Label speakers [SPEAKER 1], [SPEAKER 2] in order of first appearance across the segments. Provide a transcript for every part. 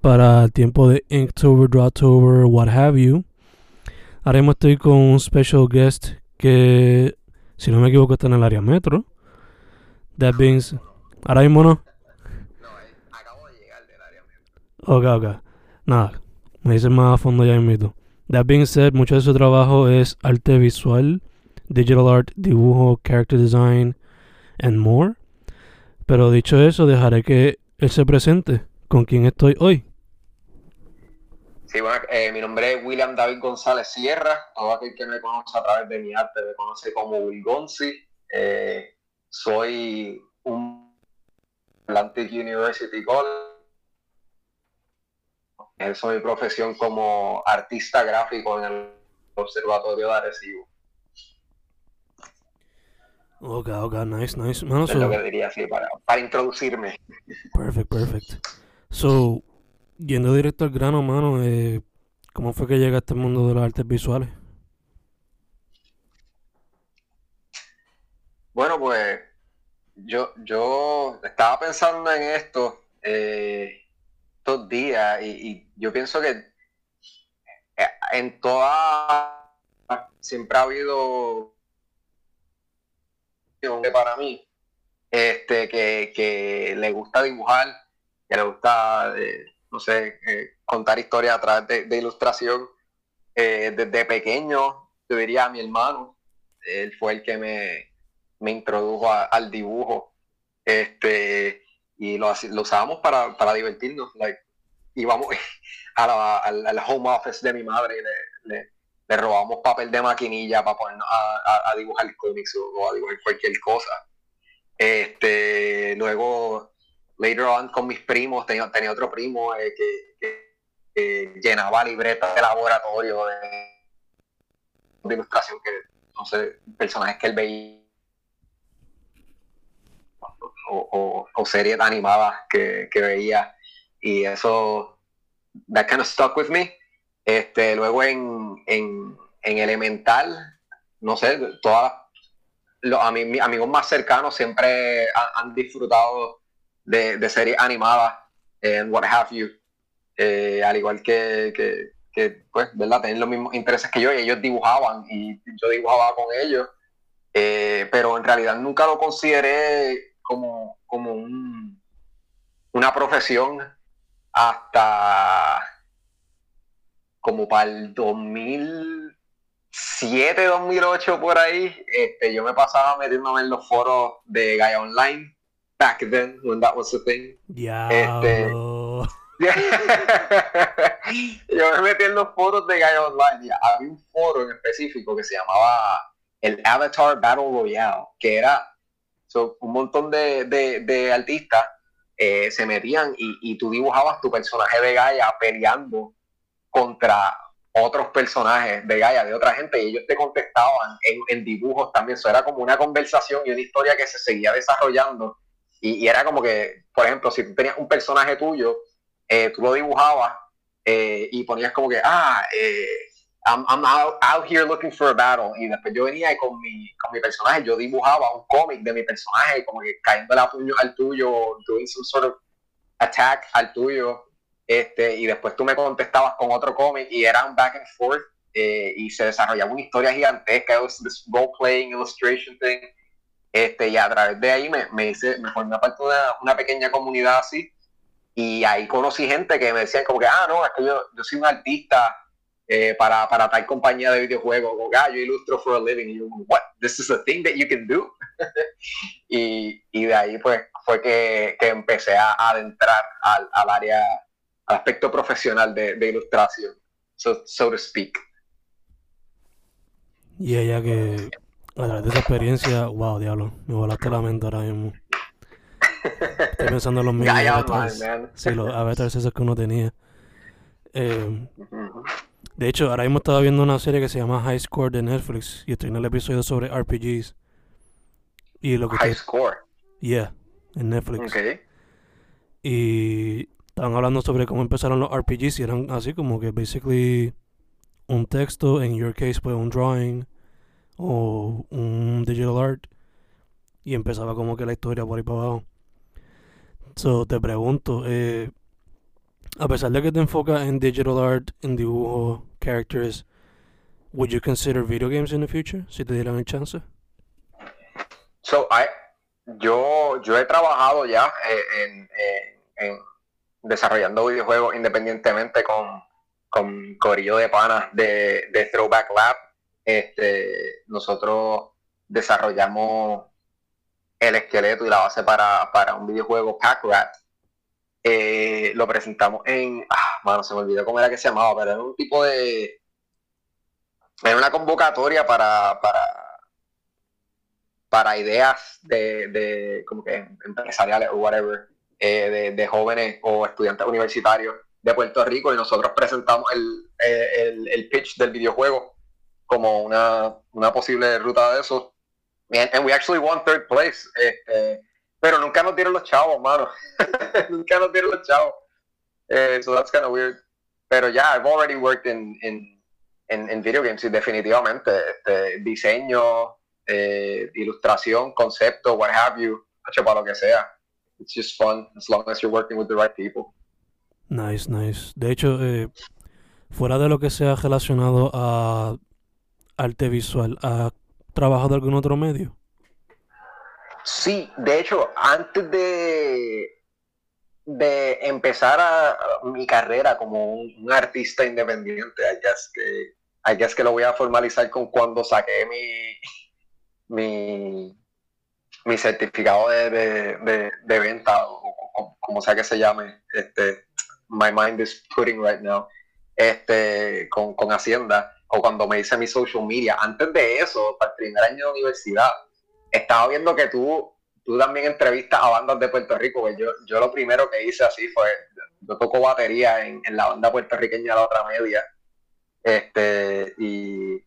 [SPEAKER 1] para el tiempo de Inktober, Drawtober, what have you. Ahora mismo estoy con un special guest que, si no me equivoco, está en el área metro. That being s- Ahora mismo no.
[SPEAKER 2] No, acabo de llegar del área metro.
[SPEAKER 1] Ok, ok. Nada, me dicen más a fondo ya invito. That being said, mucho de su trabajo es arte visual, digital art, dibujo, character design, and more. Pero dicho eso, dejaré que él se presente con quien estoy hoy.
[SPEAKER 2] Sí, bueno, eh, mi nombre es William David González Sierra. Todo aquel que me conoce a través de mi arte me conoce como Wilgonzi. Eh, soy un Atlantic University College. Ejerzo mi profesión como artista gráfico en el Observatorio de Arecibo.
[SPEAKER 1] Ok, ok, nice, nice. Mano,
[SPEAKER 2] Es lo
[SPEAKER 1] so-
[SPEAKER 2] que diría así para, para introducirme.
[SPEAKER 1] perfect, perfect. So, yendo directo al grano, mano, eh, ¿cómo fue que llegaste al mundo de las artes visuales?
[SPEAKER 2] Bueno, pues yo, yo estaba pensando en esto eh, estos días y, yo pienso que eh, en toda siempre ha habido para mí este que, que le gusta dibujar, que le gusta no sé eh, contar historias a través de, de ilustración eh, desde pequeño, yo diría a mi hermano, él fue el que me me introdujo a- al dibujo. Este, y lo, lo usábamos para, para divertirnos. Like, íbamos a la- al, al home office de mi madre y le, le, le robábamos papel de maquinilla para ponernos a, a- a dibujar cómics o a dibujar cualquier cosa. Este, luego, later on, con mis primos, tenía, tenía otro primo eh, que, llenaba libretas de laboratorio de, ilustración que, no sé, personajes que él veía. O, o- series animadas que, que veía. Y eso that kind of stuck with me. Este luego en, en, en elemental no sé todas los a mí- mis amigos más cercanos siempre han disfrutado de, series animadas and what have you. Eh, al igual que, que, pues verdad tienen los mismos intereses que yo y ellos dibujaban y yo dibujaba con ellos. Eh, pero en realidad nunca lo consideré como, como un- una profesión hasta como para el 2007, 2008 por ahí. Este, yo me pasaba metiéndome en los foros de Gaia Online, back then, when that was a thing.
[SPEAKER 1] Diablo.
[SPEAKER 2] yo me metí en los foros de Gaia Online había un foro en específico que se llamaba el Avatar Battle Royale, que era un montón de, de- de artistas eh, se metían y, y tú dibujabas tu personaje de Gaia peleando contra otros personajes de Gaia, de otra gente, y ellos te contestaban en, en dibujos también. Eso era como una conversación y una historia que se seguía desarrollando. Y, y era como que, por ejemplo, si tú tenías un personaje tuyo, eh, tú lo dibujabas eh, y ponías como que, ah, eh, I'm, I'm out, out, here looking for a battle. Y después yo venía y con mi, con mi personaje, yo dibujaba un cómic de mi personaje, como que cayendo la puño al tuyo, doing some sort of attack al tuyo. Este, y después tú me contestabas con otro cómic y era un back and forth eh, y se desarrollaba una historia gigantesca, it was this role playing illustration thing. Este, y a través de ahí me, me hice, me formé parte de una, una pequeña comunidad así y ahí conocí gente que me decían como que, ah, no, es que yo, yo soy un artista eh, para, para tal compañía de videojuegos, como que, ah, yo ilustro for a living, y yo, what, this is a thing that you can do. y, y, de ahí pues fue que, que empecé a, adentrar al, al, área, al aspecto profesional de, de ilustración, so, so, to speak.
[SPEAKER 1] Y ella que, a través de esa experiencia, wow, diablo, me volaste la mente ahora mismo. Estoy pensando en los mismos avatars. Sí, los avatars esos que uno tenía. Eh, de hecho, ahora mismo estaba viendo una serie que se llama High Score de Netflix y estoy en el episodio sobre RPGs. Y lo que
[SPEAKER 2] High Score.
[SPEAKER 1] Yeah, en Netflix. Okay. Y estaban hablando sobre cómo empezaron los RPGs y eran así como que basically un texto, en your case pues un drawing o un digital art y empezaba como que la historia por ahí para abajo. So, te pregunto, eh, a pesar de que te enfocas en digital art, en dibujo, characters, would you consider video games in the future si te dieran el chance?
[SPEAKER 2] So, I, yo, yo he trabajado ya eh, en, desarrollando videojuegos independientemente con, con Corillo de Panas de, de Throwback Lab. Este, nosotros desarrollamos el esqueleto y la base para, para un videojuego Pack Rat. Eh, lo presentamos en. Ah, mano, se me olvidó cómo era que se llamaba, pero era un tipo de. Era una convocatoria para. para para ideas de, de como que empresariales o whatever, eh, de, de, jóvenes o estudiantes universitarios de Puerto Rico y nosotros presentamos el, el, el pitch del videojuego como una, una posible ruta de eso and we actually won third place. Este, pero nunca nos dieron los chavos, mano. nunca nos dieron los chavos. Eh, so that's kind of weird. Pero ya, yeah, I've already worked in, in, in, video games y definitivamente este, diseño, eh, ilustración, concepto, what have you, para lo que sea. It's just fun as long as you're working with the right people.
[SPEAKER 1] Nice, nice. De hecho, eh, fuera de lo que sea relacionado a arte visual, ¿a trabajado algún otro medio?
[SPEAKER 2] Sí, de hecho, antes de, de empezar a, mi carrera como un, artista independiente, I guess que, I guess que lo voy a formalizar con cuando saqué mi, mi, mi certificado de, de, de, venta, o, como sea que se llame, este, my mind is putting right now, este, con, con Hacienda o cuando me hice mi social media, antes de eso, para el primer año de universidad, estaba viendo que tú, tú también entrevistas a bandas de Puerto Rico, pues yo, yo lo primero que hice así fue, yo toco batería en, la banda puertorriqueña La Otra Media, este, y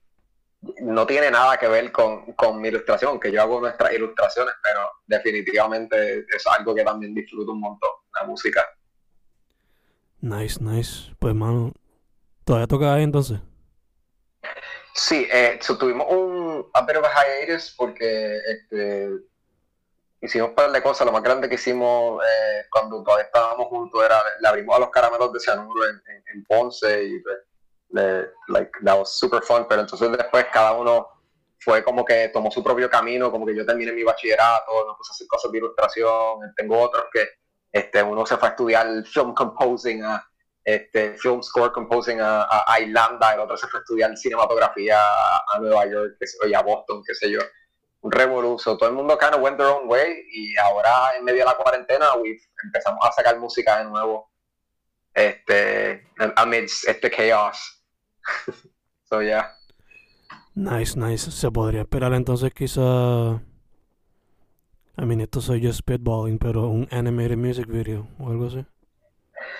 [SPEAKER 2] no tiene nada que ver con, con mi ilustración, que yo hago nuestras ilustraciones, pero definitivamente es algo que también disfruto un montón, la música.
[SPEAKER 1] Nice, nice. Pues, mano, ¿todavía toca ahí entonces?
[SPEAKER 2] Sí, eh, tuvimos un bit of hiatus porque este, hicimos un par de cosas. Lo más grande que hicimos eh, cuando todavía estábamos juntos era le abrimos a los caramelos de cianuro en, en, Ponce y pues, like, that was super fun. Pero entonces después cada uno fue como que tomó su propio camino, como que yo terminé mi bachillerato, me puse a hacer cosas de ilustración. Tengo otros que este, uno se fue a estudiar film composing a este, film score composing a, a, Irlanda, el otro se fue a estudiar cinematografía a, Nueva York, que sé, a Boston, qué sé yo. Un revoluzo. Todo el mundo kind of went their own way y ahora en medio de la cuarentena empezamos a sacar música de nuevo este, amidst este chaos. so yeah.
[SPEAKER 1] Nice, nice. Se podría esperar entonces quizá... I mean, esto soy yo spitballing, pero un animated music video o algo así.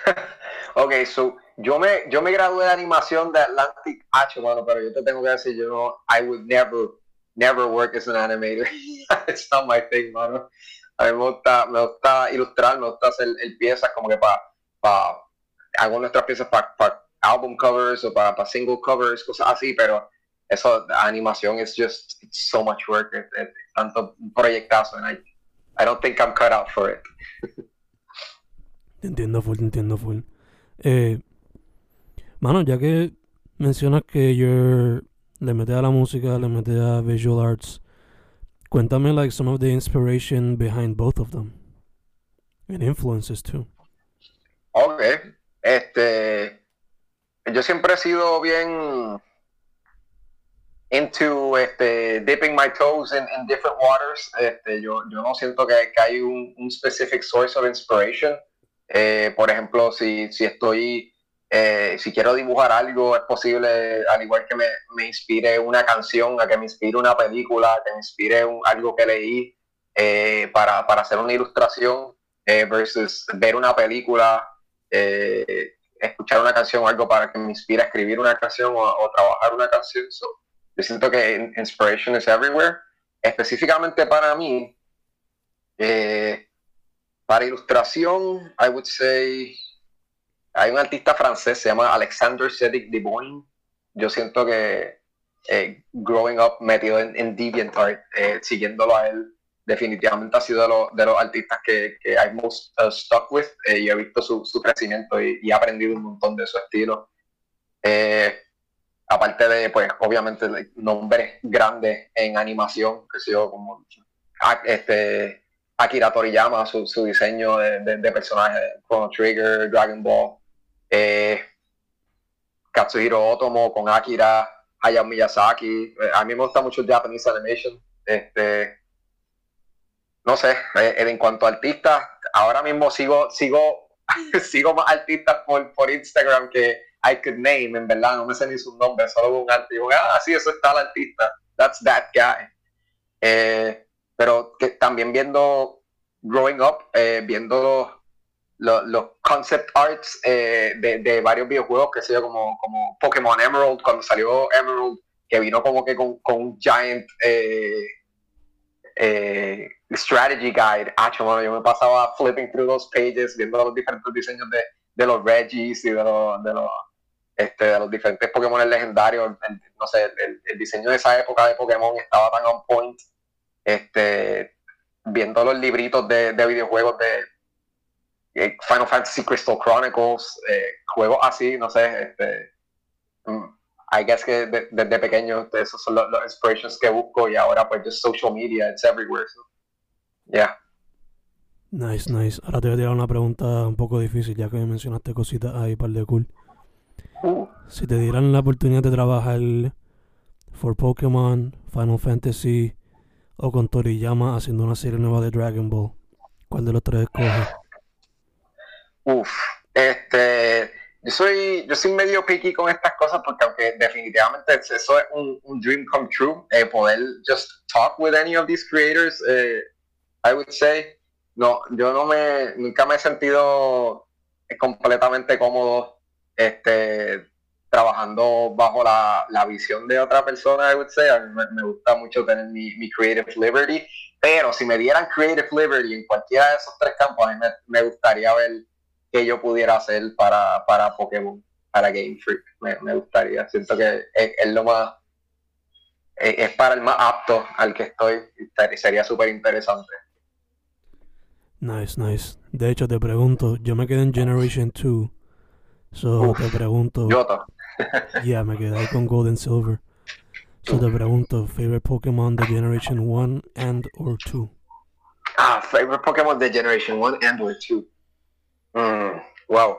[SPEAKER 2] Ok, so, yo me, yo me gradué de animación de Atlantic H, mano, pero yo te tengo que decir, yo no, I would never, never work as an animator. It's not my thing, mano. A mí me gusta, me gusta ilustrar, me gusta hacer el piezas como que para, pa, hago nuestras piezas para album covers o para, single covers, cosas así, pero eso, animación es just so much work, tanto proyectazo, and I, I don't think I'm cut out for it.
[SPEAKER 1] Te entiendo full, te entiendo full. Eh, mano, ya que mencionas que you're, le metes a la música, le metes a visual arts, cuéntame like some of the inspiration behind both of them. And influences too.
[SPEAKER 2] Ok. Este. Yo siempre he sido bien into este, dipping my toes in, in different waters. Este, yo, yo no siento que, que hay un, un, specific source of inspiration. Eh, por ejemplo, si, si estoy, eh, si quiero dibujar algo, es posible, al igual que me, me, inspire una canción, a que me inspire una película, que me inspire un, algo que leí eh, para, para, hacer una ilustración, versus ver una película, escuchar una canción o algo para que me inspire a escribir una canción o, trabajar una canción. yo siento que inspiration is everywhere. Específicamente para mí, eh, para ilustración, I would say, hay un artista francés, se llama Alexander Cedric Deboin. Yo siento que eh, growing up metido en, en DeviantArt, eh, siguiéndolo a él, definitivamente ha sido de, de los artistas que, que I most uh, stuck with eh, y he visto su, su crecimiento y, y, he aprendido un montón de su estilo. Eh, aparte de, pues, obviamente, nombres grandes en animación, que sé yo, como este, Akira Toriyama, su, su diseño de, personajes, Chrono Trigger, Dragon Ball, eh, Katsuhiro Otomo con Akira, Hayao Miyazaki. A mí me gusta mucho Japanese Animation. Este, no sé, eh, en cuanto a artistas, ahora mismo sigo, sigo, sigo más artistas por, por Instagram que I could name, en verdad, no me sé ni su nombre, solo un artista. Digo, ah, sí, eso está el artista. That's that guy. Eh, pero también viendo Growing Up, eh, viendo los, concept arts de, de, varios videojuegos, que sea como, como Pokémon Emerald, cuando salió Emerald, que vino como que con, con un giant eh, strategy guide. Ah, yo me pasaba flipping through those pages, viendo los diferentes diseños de, de los Regis y de los, de los, este, de los diferentes Pokémon legendarios. no sé, el, diseño de esa época de Pokémon estaba tan on point. Este, viendo los libritos de, de videojuegos de eh, Final Fantasy Crystal Chronicles, eh, juegos así, no sé, este, mm, I guess que desde pequeño esos son los, inspirations que busco y ahora pues just social media, it's everywhere. So, yeah.
[SPEAKER 1] Nice, nice. Ahora te voy a tirar una pregunta un poco difícil, ya que me mencionaste cositas ahí, par de cool. Uh. Si te dieran la oportunidad de trabajar for Pokémon, Final Fantasy o con Toriyama haciendo una serie nueva de Dragon Ball, ¿cuál de los tres escoges?
[SPEAKER 2] Uf, este yo soy, yo soy medio picky con estas cosas porque aunque definitivamente eso es un, dream come true, eh, poder just talk with any of these creators, eh, I would say, no, yo no me, nunca me he sentido completamente cómodo este, trabajando bajo la, la visión de otra persona, I would say, a mí me, gusta mucho tener mi, mi, creative liberty, pero si me dieran creative liberty en cualquiera de esos tres campos, a mí me, me gustaría ver que yo pudiera hacer para, para Pokémon, para Game Freak. Me, gustaría. Siento que es, lo más. Es, para el más apto al que estoy. Sería súper interesante.
[SPEAKER 1] Nice, nice. De hecho, te pregunto, yo me quedé en Generation 2. So te pregunto.
[SPEAKER 2] Yo
[SPEAKER 1] yeah, me quedé con Gold and Silver. So te pregunto, favorite Pokémon de Generation 1 and or 2?
[SPEAKER 2] Ah, favorite Pokémon de Generation 1 and or 2. Mm, wow.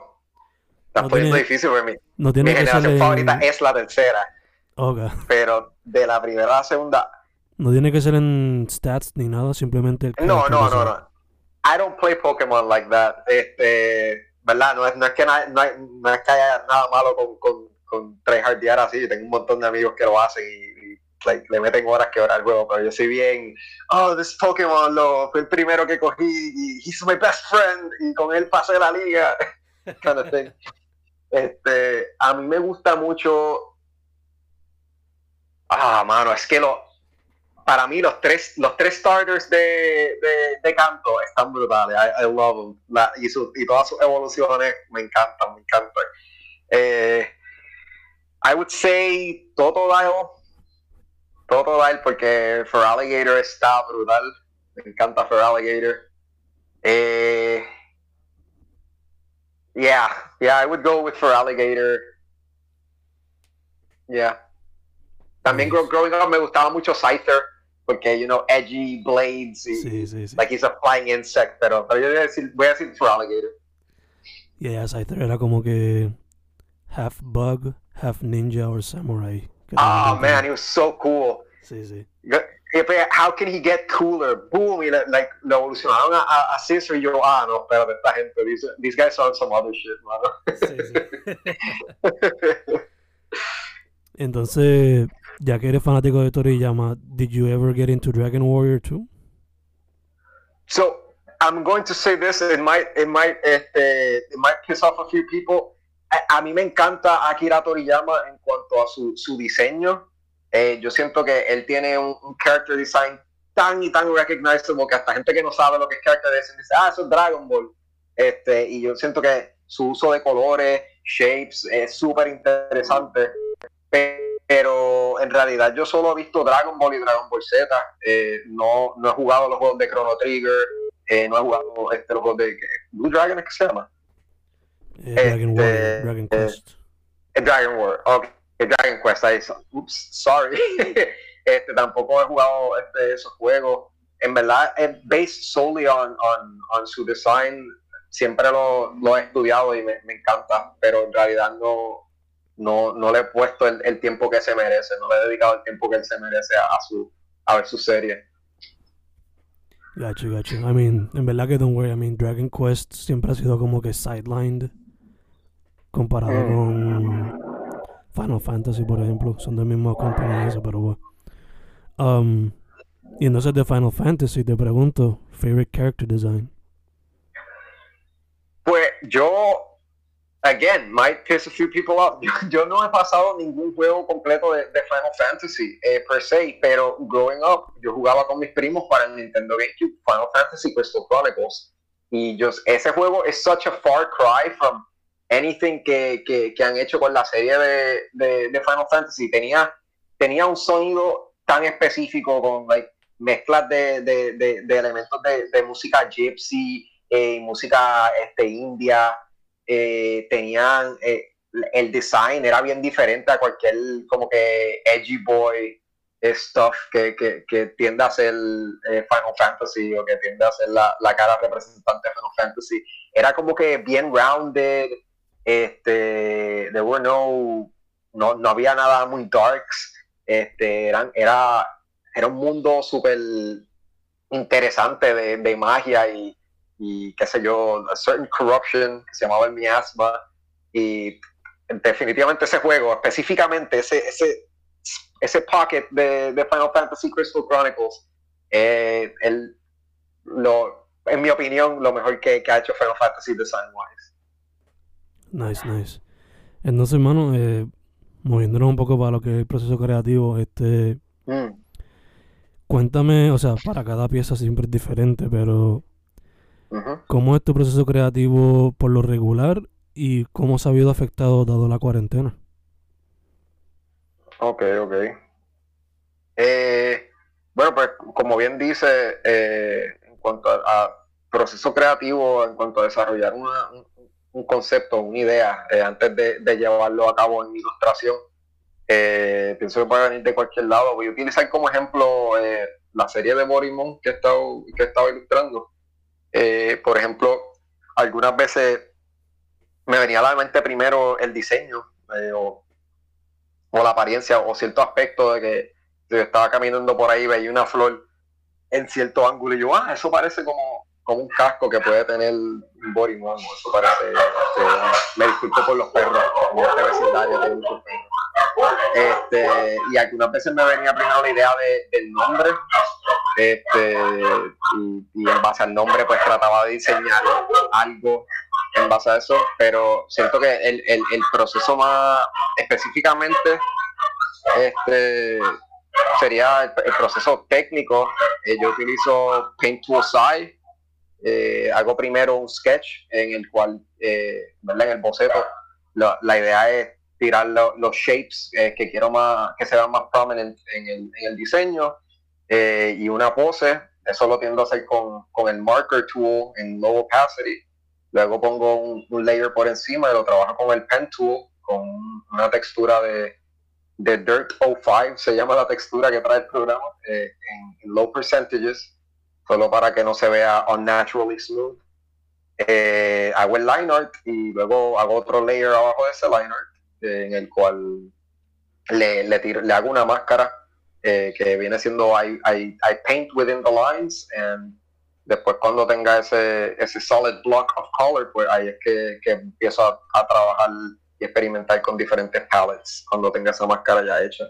[SPEAKER 2] Está no poniendo difícil para mí.
[SPEAKER 1] No tiene
[SPEAKER 2] Mi generación favorita es la tercera.
[SPEAKER 1] Okay.
[SPEAKER 2] Pero de la primera a la segunda.
[SPEAKER 1] No tiene que ser en stats ni nada, simplemente.
[SPEAKER 2] no, no, no, no. I don't play Pokémon like that. Este, ¿verdad? No es, no es, que, no, no es que haya nada malo con, con, con tryhardear así. Tengo un montón de amigos que lo hacen y le meten horas que hora al juego, pero yo soy bien, oh, this Pokémon lo, fue el primero que cogí y he's my best friend y con él pasé la liga, kind of thing. Este, a mí me gusta mucho, ah, mano, es que lo, para mí los tres, los tres starters de, de, canto están brutales, I, love them, y, su, y todas sus evoluciones me encantan, me encantan. Eh, I would say Totodile. Totodile porque Feraligatr está brutal. Me encanta Feraligatr. Eh, yeah, yeah, I would go with Feraligatr. Yeah. También
[SPEAKER 1] Nice.
[SPEAKER 2] growing up me gustaba mucho Scyther porque, you know, edgy blades y,
[SPEAKER 1] Sí, sí, sí.
[SPEAKER 2] like he's a flying insect, pero, pero yo voy a decir, voy a decir Feraligatr.
[SPEAKER 1] Yeah, Scyther era como que half bug, half ninja or samurai.
[SPEAKER 2] Oh man, he was so cool.
[SPEAKER 1] Sí, sí.
[SPEAKER 2] How can he get cooler? Boom, y like, lo evolucionaron a, a, Scissor y yo, ah, no, espérate, esta gente, these, these guys are on some other shit, mano.
[SPEAKER 1] Entonces, ya que eres fanático de Toriyama, did you ever get into Dragon Warrior 2?
[SPEAKER 2] So I'm going to say this. It might, it might, este, it might piss off a few people. A, mí me encanta Akira Toriyama en cuanto a su, su diseño. Eh, yo siento que él tiene un, character design tan y tan recognizable que hasta gente que no sabe lo que es character design dice, ah, eso es Dragon Ball. Este, y yo siento que su uso de colores, shapes, es súper interesante. Pe- Pero en realidad yo solo he visto Dragon Ball y Dragon Ball Z. Eh, no, no he jugado los juegos de Chrono Trigger. eh, no he jugado este, los juegos de. Blue Dragon, ¿es que se llama?
[SPEAKER 1] Eh, Dragon
[SPEAKER 2] Este,
[SPEAKER 1] Warrior, Dragon Quest.
[SPEAKER 2] Eh, Dragon War, ok, eh, Dragon Quest, ahí, oops, sorry. este, tampoco he jugado este, esos juegos. En verdad, es based solely on, on, on su design. Siempre lo, lo he estudiado y me, me encanta, pero en realidad no, no, no le he puesto el, el tiempo que se merece, no le he dedicado el tiempo que él se merece a, a su, a ver su serie.
[SPEAKER 1] Gacho, gacho. I mean, en verdad que don't worry. I mean, Dragon Quest siempre ha sido como que sidelined comparado
[SPEAKER 2] Mm.
[SPEAKER 1] con Final Fantasy, por ejemplo. Son del mismo compañía eso, pero bueno. Um, y entonces de Final Fantasy te pregunto, favorite character design.
[SPEAKER 2] Pues yo, again, might piss a few people off. Yo, yo no he pasado ningún juego completo de, de Final Fantasy eh, per se, pero growing up, yo jugaba con mis primos para el Nintendo GameCube Final Fantasy Crystal Chronicles. Y yo, ese juego es such a far cry from anything que, que, que han hecho con la serie de, de, Final Fantasy. Tenía, tenía un sonido tan específico con like, mezclas de, de, elementos de, música gypsy, eh, música este, india, eh, tenían eh, el design era bien diferente a cualquier como que edgy boy stuff que, que, que tiende a ser eh, Final Fantasy o que tiende a ser la, la cara representante de Final Fantasy. Era como que bien rounded, este, there were no, no, no había nada muy darks, este, eran, era, era un mundo súper interesante de, de magia y, y qué sé yo, a certain corruption que se llamaba el miasma y definitivamente ese juego, específicamente ese, ese, ese pocket de, de Final Fantasy Crystal Chronicles, eh, el, lo, en mi opinión, lo mejor que, que ha hecho Final Fantasy Design Wise.
[SPEAKER 1] Nice, nice. Entonces, hermano, eh, moviéndonos un poco para lo que es el proceso creativo, este,
[SPEAKER 2] Mm.
[SPEAKER 1] cuéntame, o sea, para cada pieza siempre es diferente, pero. ¿cómo es tu proceso creativo por lo regular y cómo se ha habido afectado dado la cuarentena?
[SPEAKER 2] Ok, ok. Eh, bueno, pues como bien dice, eh, en cuanto a, a proceso creativo, en cuanto a desarrollar una- un, un concepto, una idea, eh, antes de, llevarlo a cabo en ilustración, eh, pienso que puede venir de cualquier lado. Voy a utilizar como ejemplo eh, la serie de Borimon que he estado, que he estado ilustrando. Eh, por ejemplo, algunas veces me venía a la mente primero el diseño o, o la apariencia o cierto aspecto de que yo estaba caminando por ahí veía una flor en cierto ángulo y yo, ah, eso parece como, como un casco que puede tener un Borimon, o eso parece, este, me disculpo por los perros, en este vecindario tengo muchos perros. Este, y algunas veces me venía primero la idea de- del nombre, este, y, en base al nombre pues trataba de diseñar algo en base a eso, pero siento que el, el, el proceso más específicamente este sería el, proceso técnico. Eh, yo utilizo Paint to Side, eh, hago primero un sketch en el cual, eh, ¿verdad? en el boceto, la, la idea es tirar lo- los shapes eh, que quiero más, que se vean más prominent en el, en el diseño eh, y una pose. Eso lo tiendo a hacer con, con el marker tool en low opacity. Luego pongo un, un layer por encima y lo trabajo con el pen tool con una textura de, de Dirt 05, se llama la textura que trae el programa, eh, en, low percentages, solo para que no se vea unnaturally smooth. Eh, hago el line art y luego hago otro layer abajo de ese line art en el cual le, le, tiro- le hago una máscara eh, que viene siendo I, I, I paint within the lines and después cuando tenga ese, ese solid block of color pues ahí es que, que empiezo a, a trabajar y experimentar con diferentes palettes cuando tenga esa máscara ya hecha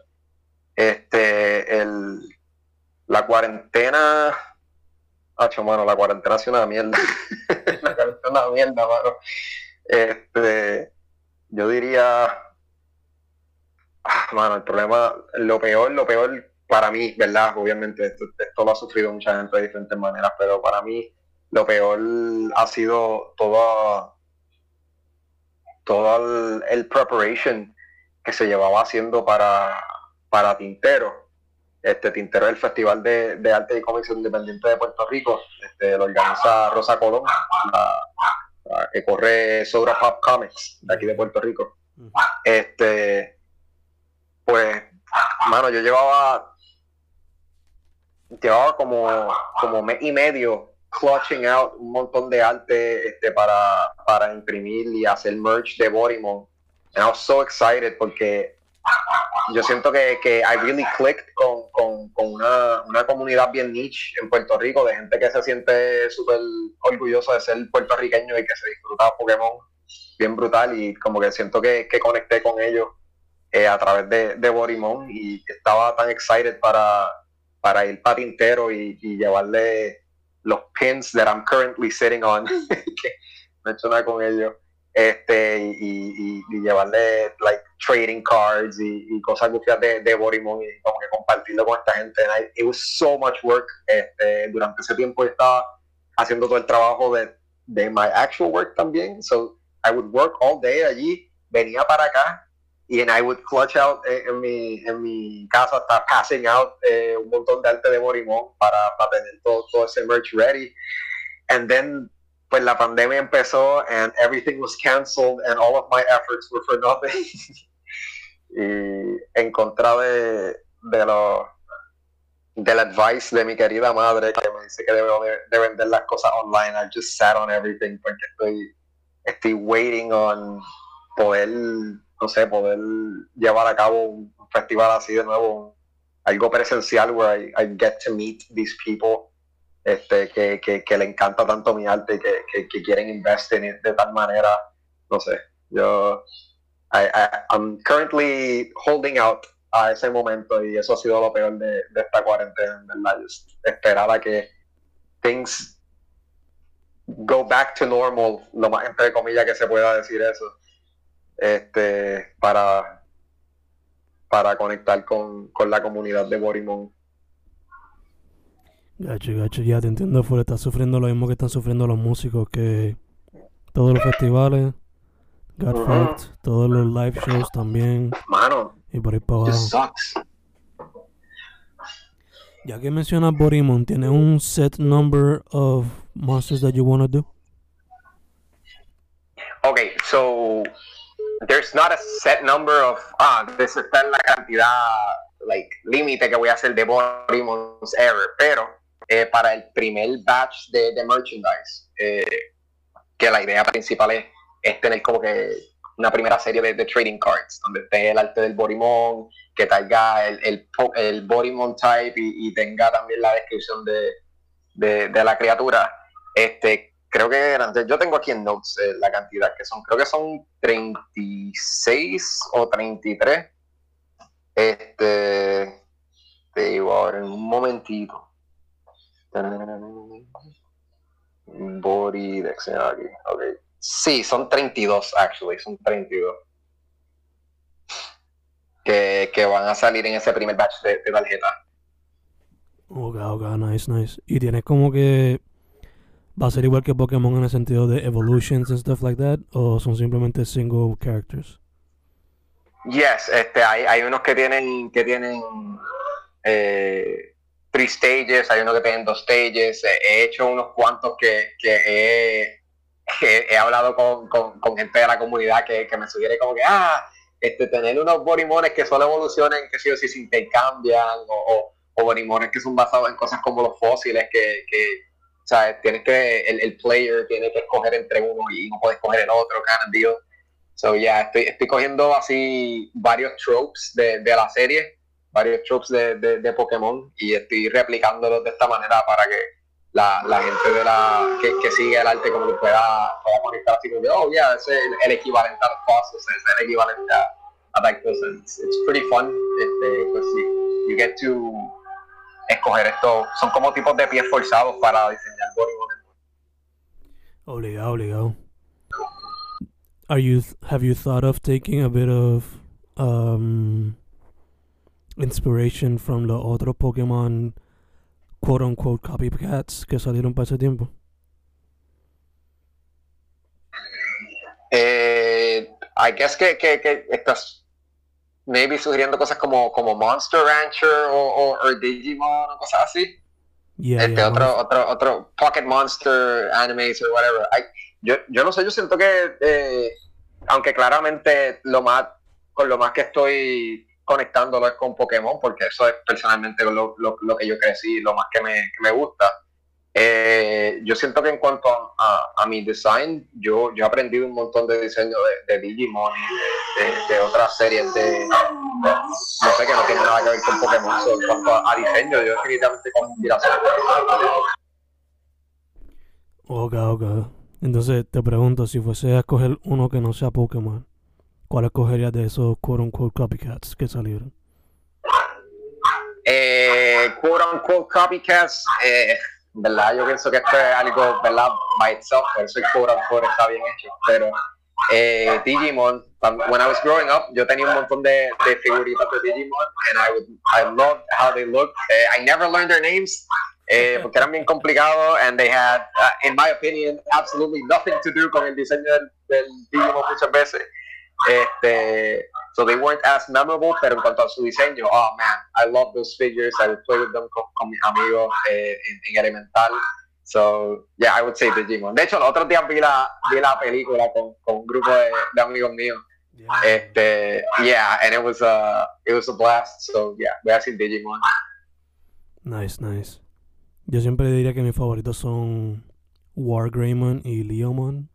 [SPEAKER 2] este el la cuarentena Hacho, mano, la cuarentena ha sido una mierda. la cuarentena es una mierda, mano. Este, yo diría, ah, mano, el problema, lo peor, lo peor para mí, ¿verdad? Obviamente, esto, esto lo ha sufrido mucha gente de diferentes maneras, pero para mí lo peor ha sido todo, todo el, el preparation que se llevaba haciendo para, para Tintero. Este Tintero es el Festival de, de Arte y Cómics Independiente de Puerto Rico. Este, lo organiza Rosa Colón, la, la que corre Sobra Pop Comics de aquí de Puerto Rico. Este, pues, mano, yo llevaba, llevaba como, como mes y medio clutching out un montón de arte este, para, para imprimir y hacer merch de Borimon. And I was so excited porque yo siento que, que I really clicked con una, una comunidad bien niche en Puerto Rico, de gente que se siente súper orgulloso de ser puertorriqueño y que se disfruta Pokémon bien brutal y como que siento que, que conecté con ellos eh, a través de, de Borimón y estaba tan excited para, para ir para Tintero y, y llevarle los pins that I'm currently sitting on, que no he hecho nada con ellos este y, y- llevarle like trading cards y, cosas de, de Borimon y como que compartirlo con esta gente. I- it was so much work. Este, durante ese tiempo estaba haciendo todo el trabajo de, de my actual work también. So I would work all day allí, venía para acá y I would clutch out en, en mi, en mi casa, hasta passing out eh, un montón de arte de Borimon para, para tener todo, todo ese merch ready. And then pues la pandemia empezó and everything was canceled and all of my efforts were for nothing. y en contra de, de lo del advice de mi querida madre que me dice que debo de, de vender las cosas online, I just sat on everything porque estoy, estoy waiting on poder, no sé, poder llevar a cabo un festival así de nuevo, algo presencial where I get to meet these people este, que, que, le encanta tanto mi arte y que, que, que quieren investir de tal manera, no sé, yo I'm currently holding out a ese momento y eso ha sido lo peor de, esta cuarentena, en verdad, Just esperar a que things go back to normal, lo más entre comillas que se pueda decir eso, este, para para conectar con, con la comunidad de Borimon.
[SPEAKER 1] Gacho, gacho, ya te entiendo, fuera estás sufriendo lo mismo que están sufriendo los músicos, que todos los festivales, got
[SPEAKER 2] Ujú.
[SPEAKER 1] fucked, todos los live shows también,
[SPEAKER 2] Mano,
[SPEAKER 1] y por ahí para abajo.
[SPEAKER 2] sucks.
[SPEAKER 1] Ya que mencionas Borimon, ¿tienes un set number of monsters that you wanna do?
[SPEAKER 2] Okay, so there's not a set number of ah, this está en la cantidad like límite que voy a hacer de Borimons ever, pero eh, para el primer batch de, de merchandise, eh, que la idea principal es, tener como que una primera serie de, trading cards, donde esté el arte del Borimon, que traiga el, el, el Borimon type y, y tenga también la descripción de, de, la criatura. Este, creo que yo tengo aquí en notes eh, la cantidad que son, creo que son 36 o 33. Este, te digo ahora en un momentito. Body Dictionary, ok. Sí, son 32, actually, son 32. Que, que van a salir en ese primer batch de, de tarjeta.
[SPEAKER 1] Ok, ok, nice, nice. Y tienes como que ¿Va a ser igual que Pokémon en el sentido de evolutions and stuff like that? ¿O son simplemente single characters?
[SPEAKER 2] Yes, este, hay, hay unos que tienen, que tienen eh, three stages, hay unos que tienen dos stages. He hecho unos cuantos que, que he, he hablado con, con, gente de la comunidad que, que, me sugiere como que, ah, este, tener unos Borimones que solo evolucionen, que sí o sí se intercambian, o, o, o Borimones que son basados en cosas como los fósiles, que, que o sea, tienes que, el, el, player tiene que escoger entre uno y no puede escoger el otro, kind. So, yeah, estoy, estoy cogiendo así varios tropes de, de la serie, varios tropes de, de, de, Pokémon y estoy replicándolos de esta manera para que la, la gente de la que, que, sigue el arte como que pueda, pueda conectar así como oh, yeah, ese es el, el equivalente a los pasos, es el equivalente a, a it's, it's pretty fun, este, pues sí, you get to escoger esto. Son como tipos de pies forzados para diseñar Pokémon.
[SPEAKER 1] Obligado, obligado. Are you have you thought of taking a bit of um, inspiration from the otros Pokémon quote unquote copycats que salieron para ese tiempo?
[SPEAKER 2] Eh, I guess que, que, que estás maybe sugiriendo cosas como, como Monster Rancher o, o, Digimon o cosas así.
[SPEAKER 1] Yeah,
[SPEAKER 2] este
[SPEAKER 1] yeah,
[SPEAKER 2] otro, otro, otro Pocket Monster animes o whatever. I, yo, yo no sé, yo siento que eh, aunque claramente lo más con lo más que estoy conectándolo con Pokémon, porque eso es personalmente lo, lo, lo que yo crecí, lo más que me, me gusta. Eh, yo siento que en cuanto a, a, mi design, yo, yo he aprendido un montón de diseño de, de Digimon y de, de, otras series de, no sé, que no tiene nada que ver con Pokémon. So, en cuanto a, a, diseño, yo definitivamente con inspiración.
[SPEAKER 1] Ok, ok. Entonces te pregunto, si fuese a escoger uno que no sea Pokémon, ¿cuál escogerías de esos quote unquote copycats que salieron?
[SPEAKER 2] Eh, quote unquote copycats, eh, ¿verdad? Yo pienso que esto es algo, ¿verdad? By itself, por eso el core core está bien hecho, pero eh, Digimon, when I was growing up, yo tenía un montón de, de figuritas de Digimon, and I, would, I loved how they looked. Uh, I never learned their names, eh, porque eran bien complicados, and they had, uh, in my opinion, absolutely nothing to do con el diseño del, del Digimon muchas veces. Este, so they weren't as memorable, pero en cuanto a su diseño, oh man, I love those figures. I would play with them con, con mis amigos eh, en, en, Elemental. So, yeah, I would say Digimon. De hecho, los otros días vi la, vi la película con, con un grupo de, de amigos míos. Yeah. Este, yeah, and it was a, it was a blast. So, yeah, voy a decir Digimon.
[SPEAKER 1] Nice, nice. Yo siempre diría que mis favoritos son Wargreymon y Leomon.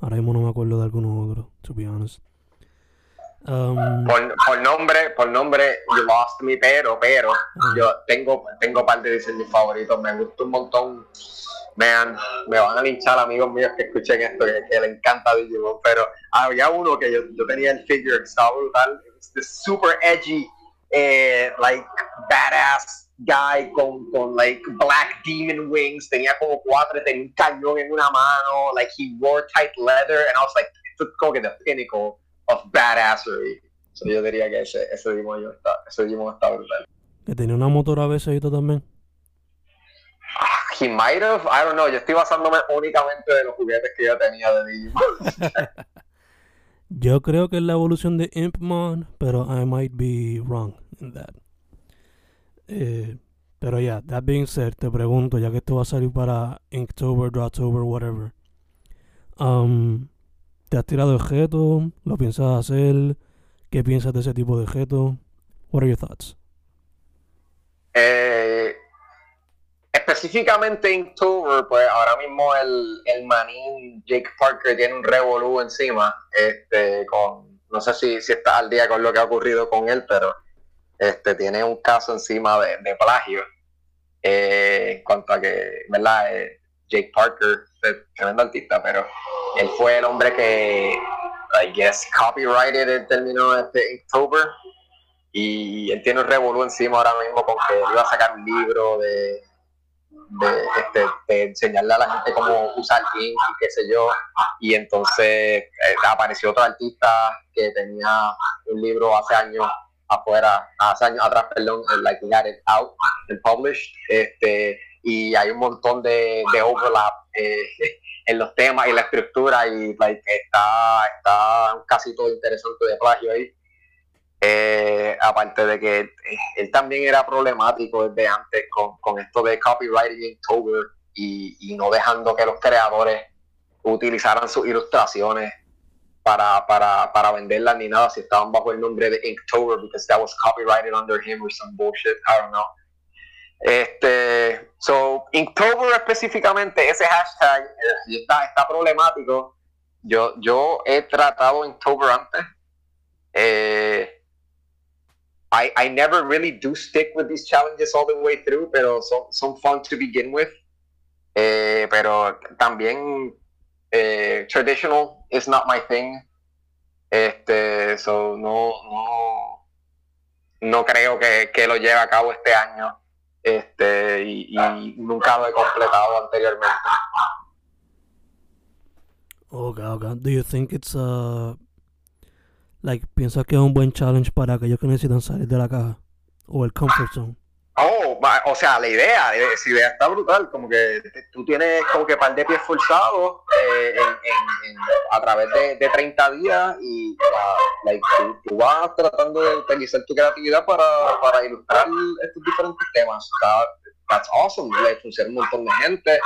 [SPEAKER 1] Ahora mismo no me acuerdo de alguno otro, to be honest. Um,
[SPEAKER 2] por, por, nombre, por nombre, you lost me, pero, pero, uh, yo tengo, tengo par de diseños favoritos, me gusta un montón. Man, me van a linchar amigos míos que escuchen esto, que, que le encanta Digimon, pero había uno que yo, yo tenía el figure, estaba brutal, super edgy, eh, like, badass guy con, con, like, black demon wings, tenía como cuatro, tenía un cañón en una mano, like, he wore tight leather, and I was like, esto es como que the pinnacle of badassery. So yo diría que ese, ese Digimon está, ese Digimon está brutal.
[SPEAKER 1] ¿Que tenía una motora a veces también?
[SPEAKER 2] Uh, he might have, I don't know. Yo estoy basándome únicamente de los juguetes que yo tenía de Digimon.
[SPEAKER 1] yo creo que es la evolución de Impmon, pero I might be wrong in that. Eh, pero ya, yeah, that being said, te pregunto, ya que esto va a salir para Inktober, Drawtober, whatever. Um, ¿Te has tirado objeto? ¿Lo piensas hacer? ¿Qué piensas de ese tipo de objeto? What are your thoughts?
[SPEAKER 2] Eh, específicamente Inktober, pues ahora mismo el, el manín Jake Parker tiene un revolú encima, este, con, no sé si, si está al día con lo que ha ocurrido con él, pero este, tiene un caso encima de, de plagio, eh, en cuanto a que, ¿verdad? Eh, Jake Parker, tremendo artista, pero él fue el hombre que, I guess, copyrighted el término este October. Y él tiene un revolú encima ahora mismo con que iba a sacar un libro de, este, de enseñarle a la gente cómo usar ink y qué sé yo. Y entonces eh, apareció otro artista que tenía un libro hace años afuera, hace años atrás, perdón, like got it out and published, este y hay un montón de, de overlap eh, en los temas y la estructura y like, está, está casi todo interesante de plagio ahí. Eh, aparte de que él también era problemático desde antes con, con esto de copywriting October y, y, no dejando que los creadores utilizaran sus ilustraciones para, para, para venderlas ni nada si estaban bajo el nombre de Inktober because that was copyrighted under him or some bullshit, I don't know. Este, so, Inktober específicamente, ese hashtag eh, está, está problemático. Yo, yo he tratado Inktober antes. Eh, I, I never really do stick with these challenges all the way through, pero son, son fun to begin with. Eh, pero también eh, traditional is not my thing. Este, so no, no, no creo que, que lo lleve a cabo este año. Este, y, y nunca lo he completado anteriormente.
[SPEAKER 1] Okay, okay. Do you think it's uh like piensas que es un buen challenge para aquellos que necesitan salir de la caja o el comfort zone?
[SPEAKER 2] Oh, o sea, la idea, esa idea está brutal, como que tú tienes como que par de pies forzados eh, en, a través de, de 30 días y like, tú, vas tratando de utilizar tu creatividad para, para ilustrar estos diferentes temas. That's awesome, le funciona un montón de gente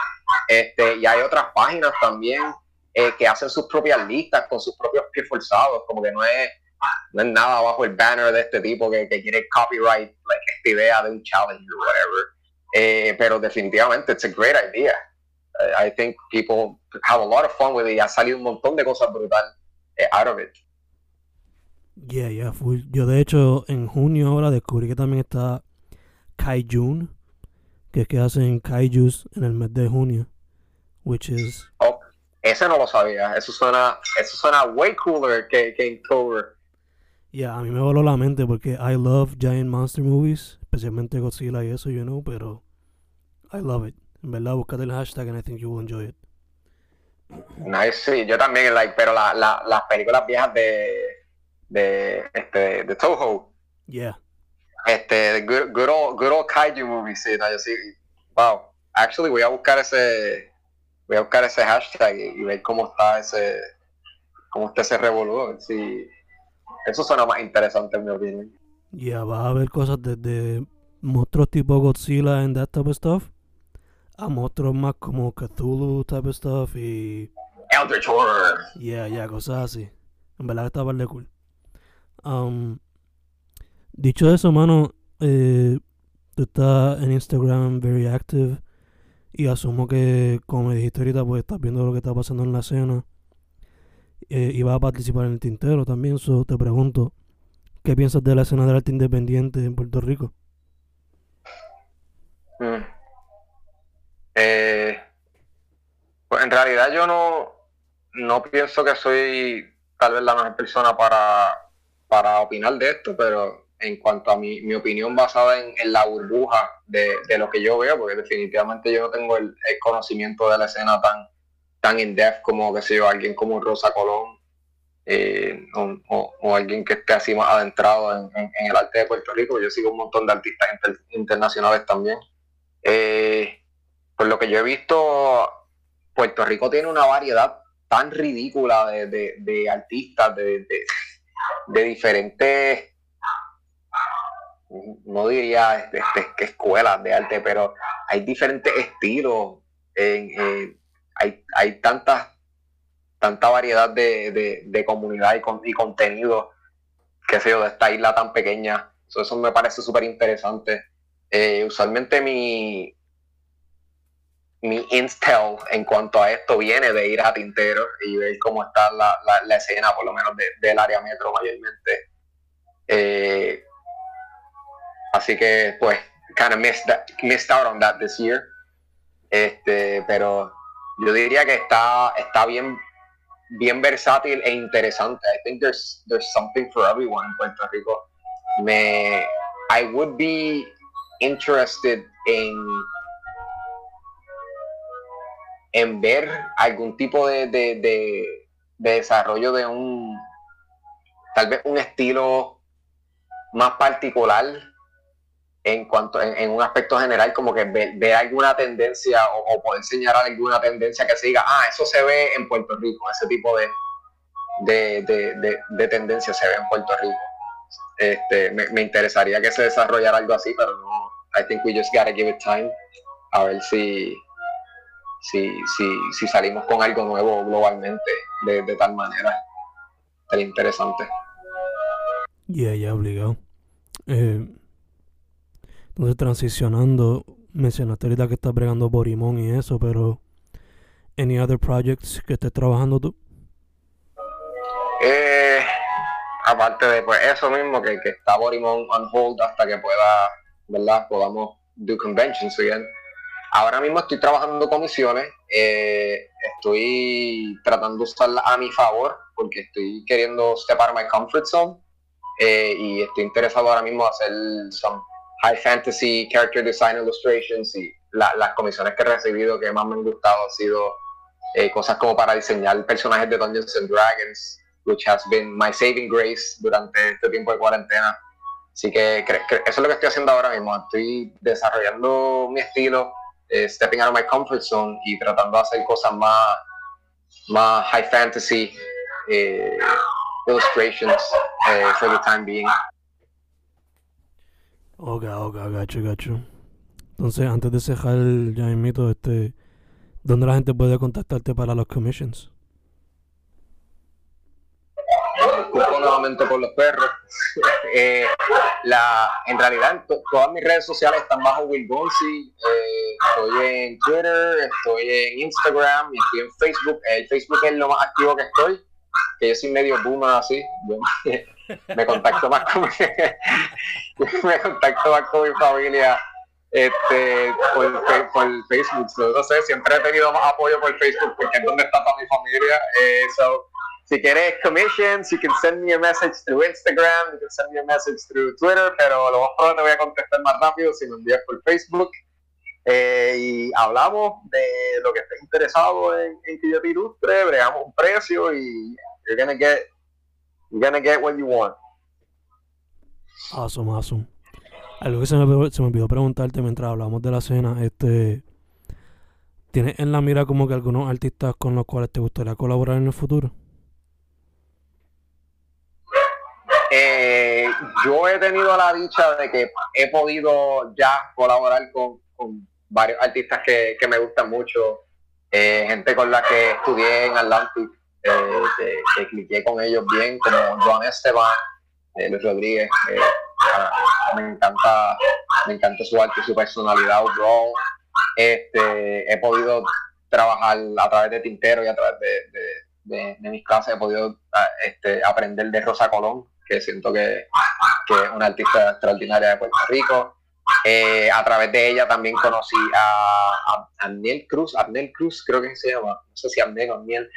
[SPEAKER 2] este, y hay otras páginas también eh, que hacen sus propias listas con sus propios pies forzados, como que no es no es nada bajo el banner de este tipo que, que quiere copyright like, esta idea de un challenge or whatever. Eh, pero definitivamente, it's a great idea. Uh, I think people have a lot of fun with it y ha salido un montón de cosas brutales eh, out of it.
[SPEAKER 1] Yeah, yeah, fui. Yo de hecho en junio ahora descubrí que también está Kaijun, que es que hacen Kaijus en el mes de junio, which is...
[SPEAKER 2] Oh, ese no lo sabía. Eso suena, eso suena way cooler que, que Inktober.
[SPEAKER 1] Yeah, a mí me voló la mente porque I love giant monster movies, especialmente Godzilla y eso, you know, pero I love it. En verdad, búscate el hashtag and I think you will enjoy it.
[SPEAKER 2] Nice, sí, yo también, like, pero la, la, las películas viejas de, de, este, de Toho.
[SPEAKER 1] Yeah.
[SPEAKER 2] Este, good, good, old, good old kaiju movies, sí, no, yo sí, wow. Actually, voy a buscar ese, voy a buscar ese hashtag y, y ver cómo está ese, cómo está ese revolú, sí eso suena más interesante en mi opinión.
[SPEAKER 1] Ya, yeah, vas a ver cosas desde monstruos tipo Godzilla and that type of stuff a monstruos más como Cthulhu type of stuff y...
[SPEAKER 2] Eldritch Horror.
[SPEAKER 1] Yeah, yeah, cosas así. En verdad está de cool. Um, dicho eso, mano, eh, tú estás en Instagram very active y asumo que, como me dijiste ahorita, pues estás viendo lo que está pasando en la escena eh, iba a participar en el tintero también. Te pregunto, ¿qué piensas de la escena del arte independiente en Puerto Rico?
[SPEAKER 2] Mm. Eh, pues en realidad yo no, no pienso que soy tal vez la mejor persona para, para opinar de esto, pero en cuanto a mi, mi opinión basada en, la burbuja de, de, lo que yo veo, porque definitivamente yo no tengo el conocimiento de la escena tan, tan in depth como, que sé yo, alguien como Rosa Colón eh, o, o, alguien que esté así más adentrado en, en, el arte de Puerto Rico. Yo sigo un montón de artistas inter, internacionales también. Eh, por lo que yo he visto, Puerto Rico tiene una variedad tan ridícula de, de, de artistas, de, de, diferentes, no diría este, este, escuelas de arte, pero hay diferentes estilos. En, en, hay, hay tanta, tanta variedad de, de, comunidad y, con, y, contenido, que sé yo, de esta isla tan pequeña. So, eso me parece súper interesante. Eh, usualmente mi, mi instel en cuanto a esto viene de ir a Tintero y ver cómo está la, la, escena, por lo menos de, del área metro mayormente. Eh, así que, pues, kind of missed, missed out on that this year. Este, pero yo diría que está, está bien, bien versátil e interesante. I think there's, there's something for everyone en Puerto Rico. Me, I would be interested in, en ver algún tipo de, de, de, de desarrollo de un, tal vez un estilo más particular en cuanto, en, un aspecto general, como que ver, alguna tendencia o, poder señalar alguna tendencia que se diga, ah, eso se ve en Puerto Rico, ese tipo de, de, de, tendencia se ve en Puerto Rico. Este, me, me, interesaría que se desarrollara algo así, pero no, I think we just gotta give it time, a ver si, si, si, si salimos con algo nuevo globalmente de, de tal manera. Sería interesante.
[SPEAKER 1] Yeah, ya, obligado. Eh, entonces, transicionando, mencionaste ahorita que estás bregando Borimón y eso, pero ¿any other projects que estés trabajando tú?
[SPEAKER 2] Eh, aparte de pues, eso mismo, que, que está Borimón on hold hasta que pueda, ¿verdad? Podamos do conventions again. Ahora mismo estoy trabajando comisiones, eh, estoy tratando de usarla a mi favor porque estoy queriendo of my comfort zone eh, y estoy interesado ahora mismo hacer some high fantasy character design illustrations y las comisiones que he recibido que más me han gustado han sido eh, cosas como para diseñar personajes de Dungeons and Dragons, which has been my saving grace durante este tiempo de cuarentena. Así que, eso es lo que estoy haciendo ahora mismo. Estoy desarrollando mi estilo, eh, stepping out of my comfort zone y tratando de hacer cosas más, más high fantasy eh, illustrations for the time being.
[SPEAKER 1] Ok, ok, gacho, gacho. Entonces, antes de cerrar ya mito, este, ¿dónde la gente puede contactarte para los commissions?
[SPEAKER 2] Disculpo nuevamente por los perros. eh, la, en realidad, todas mis redes sociales están bajo Will Bonsi. Eh, estoy en Twitter, estoy en Instagram y estoy en Facebook. El Facebook es lo más activo que estoy, que yo soy medio boomer así. me contacto más con mi, me contacto más con mi familia este por, Facebook no sé siempre he tenido más apoyo por Facebook porque es donde está toda mi familia eh, so, si quieres commissions you can send me a message through Instagram you can send me a message through Twitter pero lo más probable te voy a contestar más rápido si me envías por Facebook eh, y hablamos de lo que estés interesado en, en te ilustre bregamos un precio y you're gonna get You're gonna get what you want.
[SPEAKER 1] Awesome, awesome. Algo que se me, se me olvidó preguntarte mientras hablamos de la cena, este, ¿tienes en la mira como que algunos artistas con los cuales te gustaría colaborar en el futuro?
[SPEAKER 2] Eh, yo he tenido la dicha de que he podido ya colaborar con, varios artistas que, me gustan mucho, eh, gente con la que estudié en Atlantic, eh, que, cliqué con ellos bien, como Juan Esteban, eh, Luis Rodríguez. Eh, me encanta me encanta su arte, su personalidad overall. Este, he podido trabajar a través de Tintero y a través de, mis clases, he podido ah, este, aprender de Rosa Colón, que siento que, es una artista extraordinaria de Puerto Rico. A través de ella también conocí a, a, Cruz, Abnel Cruz creo que se llama, no sé si Abnel o Aniel,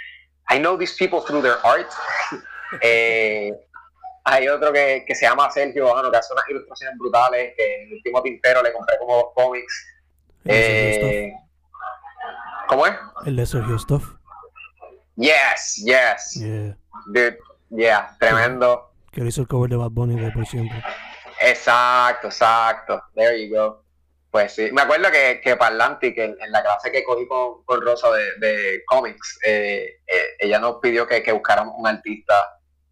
[SPEAKER 2] I know these people through their art. Eh, hay otro que, que, se llama Sergio bueno, que hace unas ilustraciones brutales, que en el último tintero le compré como dos cómics. Eh, ¿Cómo es?
[SPEAKER 1] El de Sergio Stuff.
[SPEAKER 2] Yes, yes. Yeah. Dude, yeah, tremendo.
[SPEAKER 1] Que hizo el cover de Bad Bunny de por siempre.
[SPEAKER 2] Exacto, exacto. There you go. Pues sí, me acuerdo que, que Parlantic, en, en la clase que cogí con, con Rosa de, de cómics, eh, eh, ella nos pidió que, que, buscáramos un artista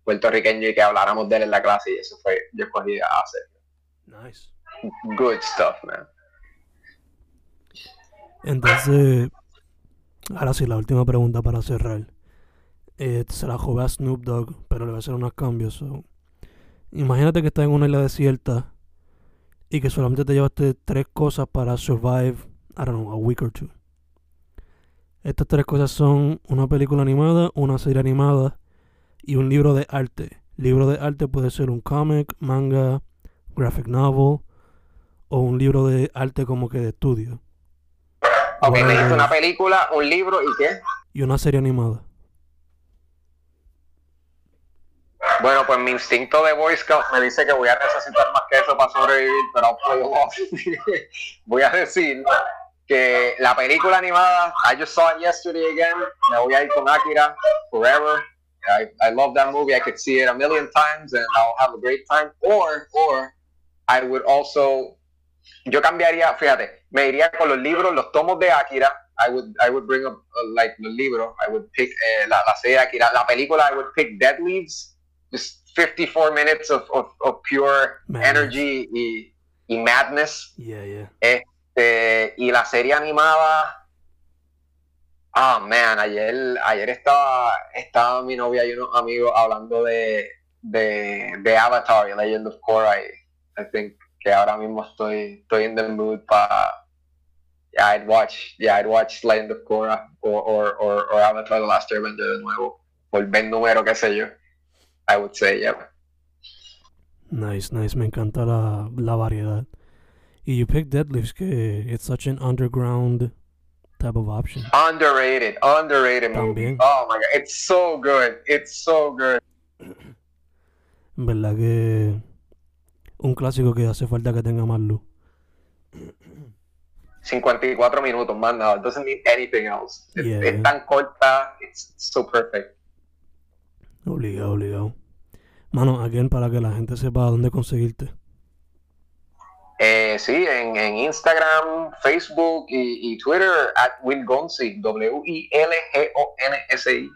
[SPEAKER 2] puertorriqueño y que habláramos de él en la clase y eso fue, yo escogí a hacer.
[SPEAKER 1] Nice.
[SPEAKER 2] Good stuff, man.
[SPEAKER 1] Entonces, ahora sí, la última pregunta para cerrar. Eh, se la jugué a Snoop Dogg, pero le voy a hacer unos cambios. Imagínate que estás en una isla desierta y que solamente te llevaste tres cosas para survive, I don't know, a week or two. Estas tres cosas son una película animada, una serie animada y un libro de arte. Libro de arte puede ser un cómic, manga, graphic novel o un libro de arte como que de estudio.
[SPEAKER 2] Ok, me dice una película, un libro y qué?
[SPEAKER 1] Y una serie animada.
[SPEAKER 2] Bueno, pues mi instinto de Boy Scout me dice que voy a necesitar más que eso para sobrevivir, pero voy a decir que la película animada, I just saw it yesterday again, me voy a ir con Akira forever. I, I love that movie. I could see it a million times and I'll have a great time. Or, or I would also yo cambiaría, fíjate, me iría con los libros, los tomos de Akira. I would, I would bring up uh, like los libros. I would pick eh, la, la serie de Akira. La película, I would pick Dead Leaves. Just 54 minutes of, of, of pure energy y, y madness.
[SPEAKER 1] Yeah, yeah.
[SPEAKER 2] Este, y la serie animada. Ah, man, ayer, ayer estaba, estaba mi novia y unos amigos hablando de, de, de Avatar y Legend of Korra. y I think que ahora mismo estoy, estoy in the mood para. Yeah, I'd watch, yeah, I'd watch Legend of Korra or, or, or, or Avatar The Last Airbender de nuevo. Volver número, qué sé yo. I would say, yeah.
[SPEAKER 1] Nice, nice. Me encanta la, la variedad. Y you pick Deadlifts, que it's such an underground type of option.
[SPEAKER 2] Underrated, underrated movie.
[SPEAKER 1] También.
[SPEAKER 2] Oh my god, it's so good. It's so good.
[SPEAKER 1] En verdad que un clásico que hace falta que tenga más luz.
[SPEAKER 2] 54 minutos, más nada. It doesn't need anything else. Es,
[SPEAKER 1] Yeah.
[SPEAKER 2] es tan corta, it's so perfect.
[SPEAKER 1] Obligado, obligado. Mano, again, para que la gente sepa dónde conseguirte.
[SPEAKER 2] Eh, sí, en, en Instagram, Facebook y, y Twitter, at Will Gonzi, W-I-L-G-O-N-S-I,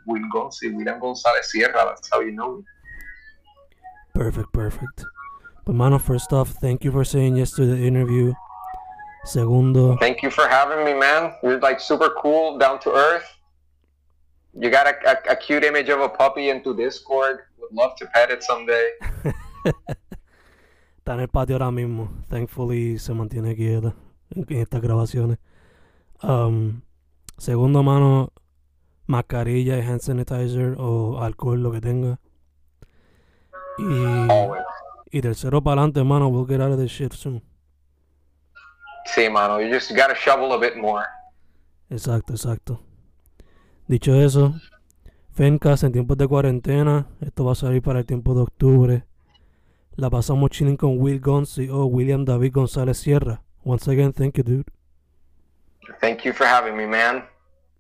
[SPEAKER 2] Will Gonzi, William González Sierra, that's how you know me.
[SPEAKER 1] Perfect, perfect. But mano, first off, thank you for saying yes to the interview. Segundo,
[SPEAKER 2] Thank you for having me, man. You're like super cool, down to earth. You got a, a, a cute image of a puppy into Discord. Would love to pet it someday.
[SPEAKER 1] está en el patio ahora mismo. Thankfully se mantiene quieta en, estas grabaciones. Um, segundo, mano, mascarilla y hand sanitizer o alcohol, lo que tenga. Y,
[SPEAKER 2] Always.
[SPEAKER 1] y tercero para adelante, mano, we'll get out of this shit soon.
[SPEAKER 2] Sí, mano, you just gotta shovel a bit more.
[SPEAKER 1] Exacto, exacto. Dicho eso, Fencast en tiempos de cuarentena, esto va a salir para el tiempo de octubre. La pasamos chilling con Will Gonzi o William David González Sierra. Once again, thank you, dude.
[SPEAKER 2] Thank you for having me, man.